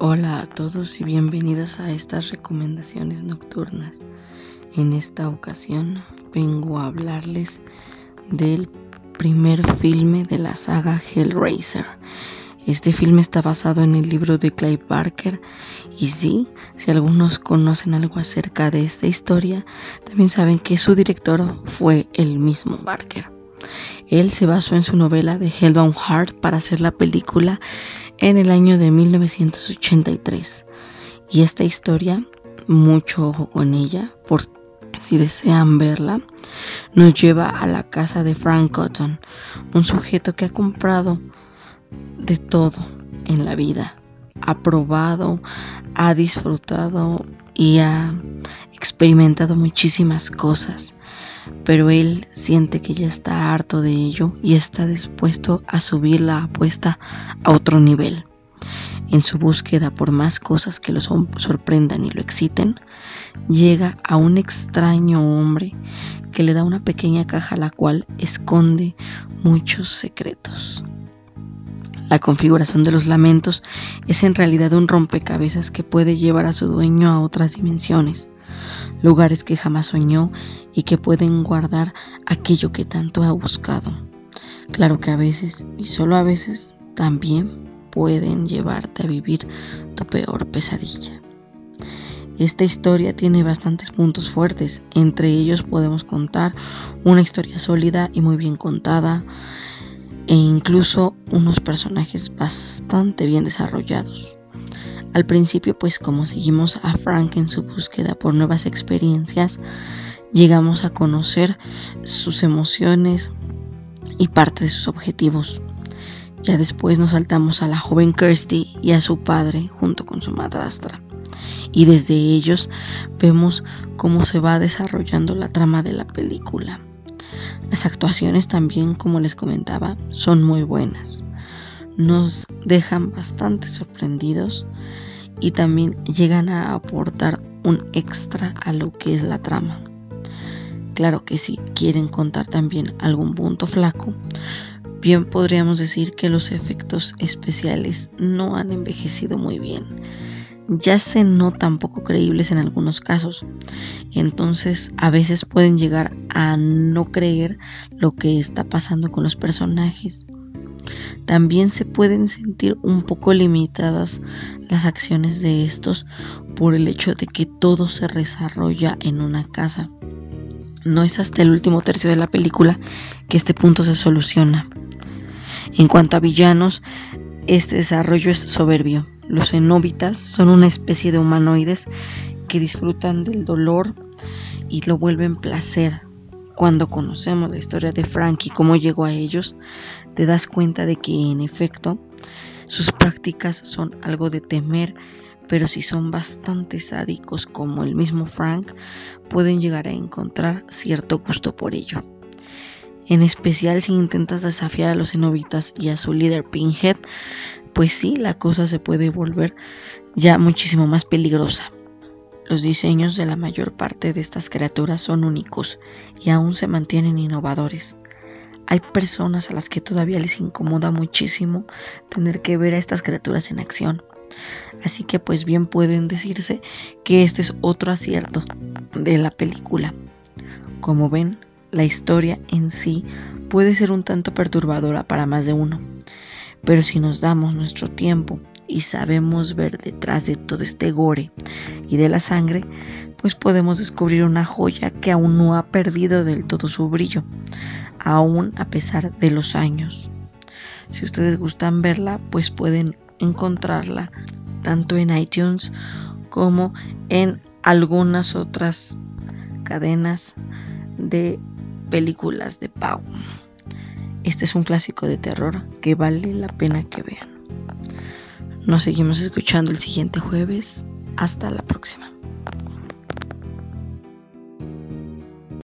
Hola a todos y bienvenidos a estas recomendaciones nocturnas. En esta ocasión vengo a hablarles del primer filme de la saga Hellraiser. Este filme está basado en el libro de Clive Barker y sí, si algunos conocen algo acerca de esta historia, también saben que su director fue el mismo Barker. Él se basó en su novela de Hellbound Heart para hacer la película en el año de 1983. Y esta historia, mucho ojo con ella, por si desean verla, nos lleva a la casa de Frank Cotton, un sujeto que ha comprado de todo en la vida, ha probado, ha disfrutado y ha experimentado muchísimas cosas, pero él siente que ya está harto de ello y está dispuesto a subir la apuesta a otro nivel. En su búsqueda por más cosas que lo sorprendan y lo exciten, llega a un extraño hombre que le da una pequeña caja la cual esconde muchos secretos. La configuración de los lamentos es en realidad un rompecabezas que puede llevar a su dueño a otras dimensiones, lugares que jamás soñó y que pueden guardar aquello que tanto ha buscado. Claro que a veces, y solo a veces, también pueden llevarte a vivir tu peor pesadilla. Esta historia tiene bastantes puntos fuertes, entre ellos podemos contar una historia sólida y muy bien contada, e incluso unos personajes bastante bien desarrollados. Al principio, pues como seguimos a Frank en su búsqueda por nuevas experiencias, llegamos a conocer sus emociones y parte de sus objetivos. Ya después nos saltamos a la joven Kirsty y a su padre junto con su madrastra. Y desde ellos vemos cómo se va desarrollando la trama de la película. Las actuaciones también, como les comentaba, son muy buenas. Nos dejan bastante sorprendidos y también llegan a aportar un extra a lo que es la trama. Claro que si quieren contar también algún punto flaco, bien podríamos decir que los efectos especiales no han envejecido muy bien ya se notan poco creíbles en algunos casos. Entonces a veces pueden llegar a no creer lo que está pasando con los personajes. También se pueden sentir un poco limitadas las acciones de estos por el hecho de que todo se desarrolla en una casa. No es hasta el último tercio de la película que este punto se soluciona. En cuanto a villanos, este desarrollo es soberbio. Los cenóbitas son una especie de humanoides que disfrutan del dolor y lo vuelven placer. Cuando conocemos la historia de Frank y cómo llegó a ellos, te das cuenta de que en efecto sus prácticas son algo de temer, pero si son bastante sádicos como el mismo Frank, pueden llegar a encontrar cierto gusto por ello. En especial si intentas desafiar a los cenobitas y a su líder Pinhead, pues sí, la cosa se puede volver ya muchísimo más peligrosa. Los diseños de la mayor parte de estas criaturas son únicos y aún se mantienen innovadores. Hay personas a las que todavía les incomoda muchísimo tener que ver a estas criaturas en acción. Así que pues bien pueden decirse que este es otro acierto de la película. Como ven, la historia en sí puede ser un tanto perturbadora para más de uno pero si nos damos nuestro tiempo y sabemos ver detrás de todo este gore y de la sangre, pues podemos descubrir una joya que aún no ha perdido del todo su brillo, aún a pesar de los años. Si ustedes gustan verla, pues pueden encontrarla tanto en iTunes como en algunas otras cadenas de películas de pago. Este es un clásico de terror que vale la pena que vean. Nos seguimos escuchando el siguiente jueves. Hasta la próxima.